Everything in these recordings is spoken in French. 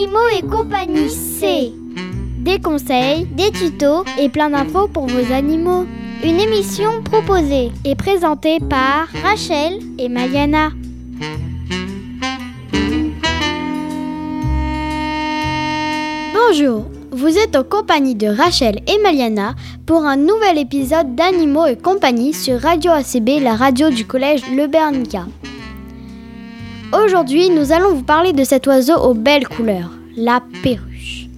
Animaux et compagnie, c'est des conseils, des tutos et plein d'infos pour vos animaux. Une émission proposée et présentée par Rachel et Mariana. Bonjour, vous êtes en compagnie de Rachel et Maliana pour un nouvel épisode d'Animaux et compagnie sur Radio ACB, la radio du collège Le Bernica. Aujourd'hui, nous allons vous parler de cet oiseau aux belles couleurs, la perruche.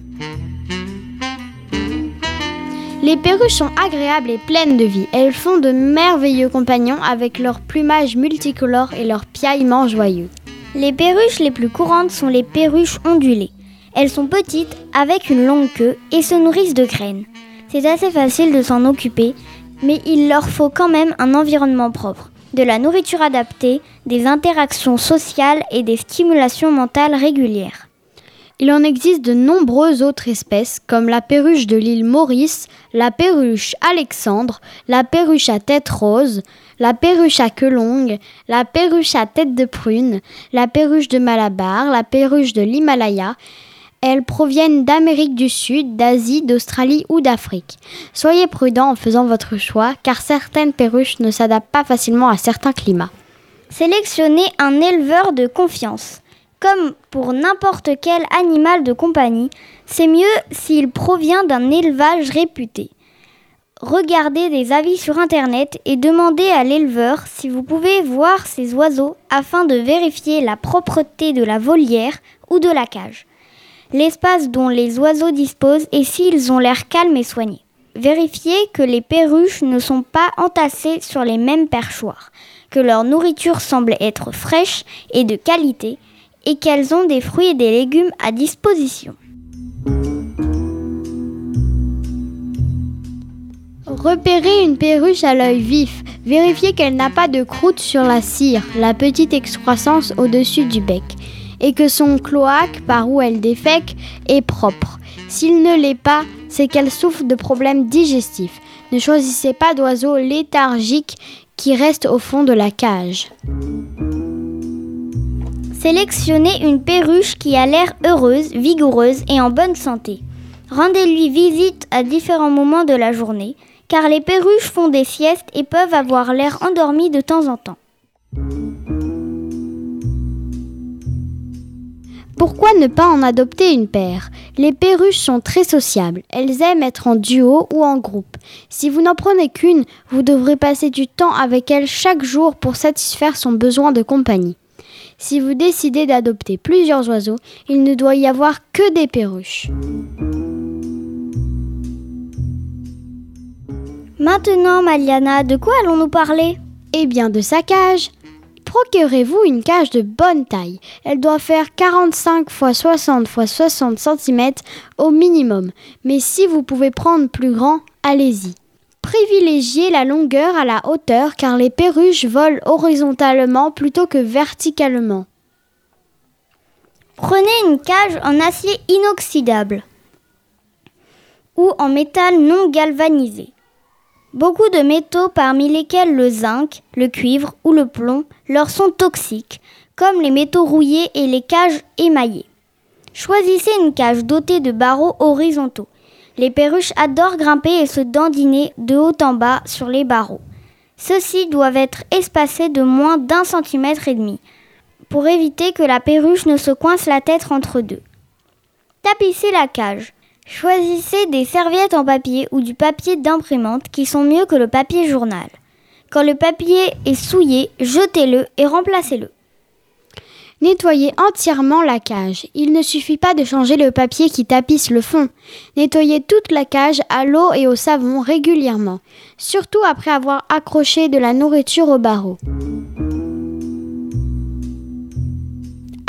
Les perruches sont agréables et pleines de vie. Elles font de merveilleux compagnons avec leur plumage multicolore et leur piaillement joyeux. Les perruches les plus courantes sont les perruches ondulées. Elles sont petites, avec une longue queue, et se nourrissent de graines. C'est assez facile de s'en occuper, mais il leur faut quand même un environnement propre, de la nourriture adaptée, des interactions sociales et des stimulations mentales régulières. Il en existe de nombreuses autres espèces, comme la perruche de l'île Maurice, la perruche Alexandre, la perruche à tête rose, la perruche à queue longue, la perruche à tête de prune, la perruche de Malabar, la perruche de l'Himalaya, elles proviennent d'Amérique du Sud, d'Asie, d'Australie ou d'Afrique. Soyez prudent en faisant votre choix car certaines perruches ne s'adaptent pas facilement à certains climats. Sélectionnez un éleveur de confiance. Comme pour n'importe quel animal de compagnie, c'est mieux s'il provient d'un élevage réputé. Regardez des avis sur Internet et demandez à l'éleveur si vous pouvez voir ces oiseaux afin de vérifier la propreté de la volière ou de la cage l'espace dont les oiseaux disposent et s'ils ont l'air calmes et soignés. Vérifiez que les perruches ne sont pas entassées sur les mêmes perchoirs, que leur nourriture semble être fraîche et de qualité, et qu'elles ont des fruits et des légumes à disposition. Repérez une perruche à l'œil vif. Vérifiez qu'elle n'a pas de croûte sur la cire, la petite excroissance au-dessus du bec et que son cloaque par où elle défèque est propre. S'il ne l'est pas, c'est qu'elle souffre de problèmes digestifs. Ne choisissez pas d'oiseaux léthargiques qui restent au fond de la cage. Sélectionnez une perruche qui a l'air heureuse, vigoureuse et en bonne santé. Rendez-lui visite à différents moments de la journée, car les perruches font des siestes et peuvent avoir l'air endormies de temps en temps. Pourquoi ne pas en adopter une paire? Les perruches sont très sociables. Elles aiment être en duo ou en groupe. Si vous n'en prenez qu'une, vous devrez passer du temps avec elles chaque jour pour satisfaire son besoin de compagnie. Si vous décidez d'adopter plusieurs oiseaux, il ne doit y avoir que des perruches. Maintenant, Maliana, de quoi allons-nous parler? Eh bien, de sa cage. Procurez-vous une cage de bonne taille. Elle doit faire 45 x 60 x 60 cm au minimum. Mais si vous pouvez prendre plus grand, allez-y. Privilégiez la longueur à la hauteur car les perruches volent horizontalement plutôt que verticalement. Prenez une cage en acier inoxydable ou en métal non galvanisé. Beaucoup de métaux parmi lesquels le zinc, le cuivre ou le plomb leur sont toxiques, comme les métaux rouillés et les cages émaillées. Choisissez une cage dotée de barreaux horizontaux. Les perruches adorent grimper et se dandiner de haut en bas sur les barreaux. Ceux-ci doivent être espacés de moins d'un centimètre et demi pour éviter que la perruche ne se coince la tête entre deux. Tapissez la cage. Choisissez des serviettes en papier ou du papier d'imprimante qui sont mieux que le papier journal. Quand le papier est souillé, jetez-le et remplacez-le. Nettoyez entièrement la cage. Il ne suffit pas de changer le papier qui tapisse le fond. Nettoyez toute la cage à l'eau et au savon régulièrement, surtout après avoir accroché de la nourriture au barreau.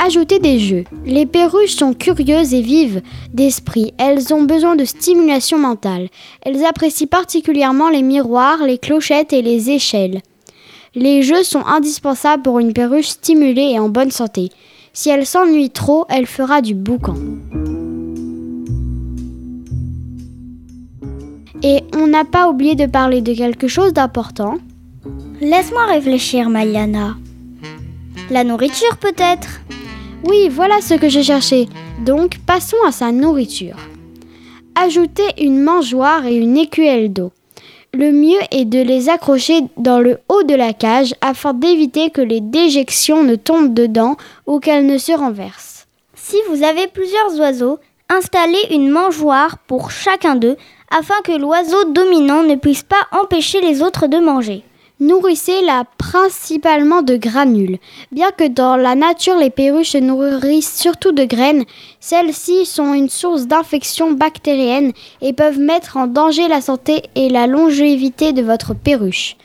Ajoutez des jeux. Les perruches sont curieuses et vives d'esprit. Elles ont besoin de stimulation mentale. Elles apprécient particulièrement les miroirs, les clochettes et les échelles. Les jeux sont indispensables pour une perruche stimulée et en bonne santé. Si elle s'ennuie trop, elle fera du boucan. Et on n'a pas oublié de parler de quelque chose d'important. Laisse-moi réfléchir, Maliana. La nourriture peut-être? Oui, voilà ce que j'ai cherché. Donc passons à sa nourriture. Ajoutez une mangeoire et une écuelle d'eau. Le mieux est de les accrocher dans le haut de la cage afin d'éviter que les déjections ne tombent dedans ou qu'elles ne se renversent. Si vous avez plusieurs oiseaux, installez une mangeoire pour chacun d'eux afin que l'oiseau dominant ne puisse pas empêcher les autres de manger. Nourrissez-la principalement de granules. Bien que dans la nature les perruches se nourrissent surtout de graines, celles-ci sont une source d'infections bactériennes et peuvent mettre en danger la santé et la longévité de votre perruche.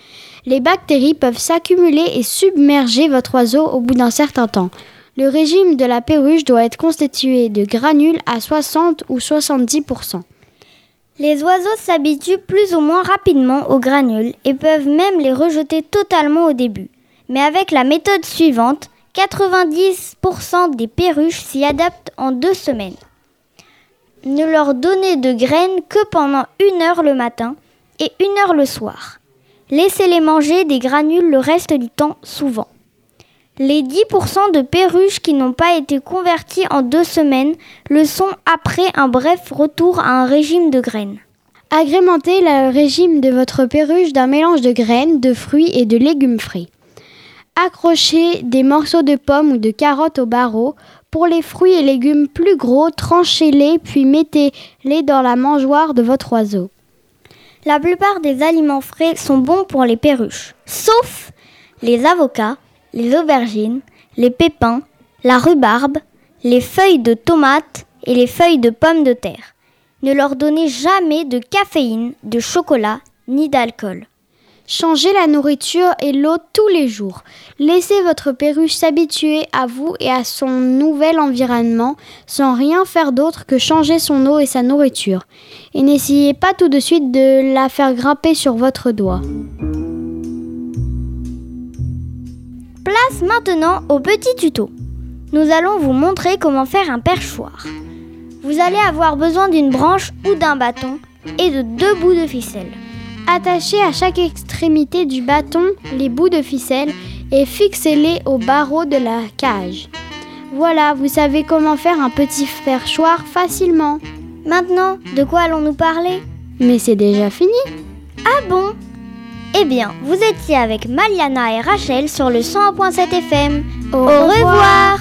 Les bactéries peuvent s'accumuler et submerger votre oiseau au bout d'un certain temps. Le régime de la perruche doit être constitué de granules à 60 ou 70 les oiseaux s'habituent plus ou moins rapidement aux granules et peuvent même les rejeter totalement au début. Mais avec la méthode suivante, 90% des perruches s'y adaptent en deux semaines. Ne leur donnez de graines que pendant une heure le matin et une heure le soir. Laissez-les manger des granules le reste du temps souvent. Les 10% de perruches qui n'ont pas été converties en deux semaines le sont après un bref retour à un régime de graines. Agrémentez le régime de votre perruche d'un mélange de graines, de fruits et de légumes frais. Accrochez des morceaux de pommes ou de carottes au barreau. Pour les fruits et légumes plus gros, tranchez-les puis mettez-les dans la mangeoire de votre oiseau. La plupart des aliments frais sont bons pour les perruches, sauf les avocats, les aubergines, les pépins, la rhubarbe, les feuilles de tomates et les feuilles de pommes de terre. Ne leur donnez jamais de caféine, de chocolat ni d'alcool. Changez la nourriture et l'eau tous les jours. Laissez votre perruche s'habituer à vous et à son nouvel environnement sans rien faire d'autre que changer son eau et sa nourriture. Et n'essayez pas tout de suite de la faire grimper sur votre doigt. Place maintenant au petit tuto. Nous allons vous montrer comment faire un perchoir. Vous allez avoir besoin d'une branche ou d'un bâton et de deux bouts de ficelle. Attachez à chaque extrémité du bâton les bouts de ficelle et fixez-les au barreau de la cage. Voilà, vous savez comment faire un petit perchoir facilement. Maintenant, de quoi allons-nous parler? Mais c'est déjà fini. Ah bon? Eh bien, vous étiez avec Maliana et Rachel sur le 100.7 FM. Au, revoir.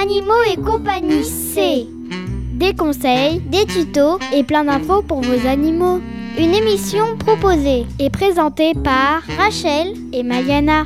Animaux et compagnie, c'est des conseils, des tutos et plein d'infos pour vos animaux. Une émission proposée et présentée par Rachel et Maliana.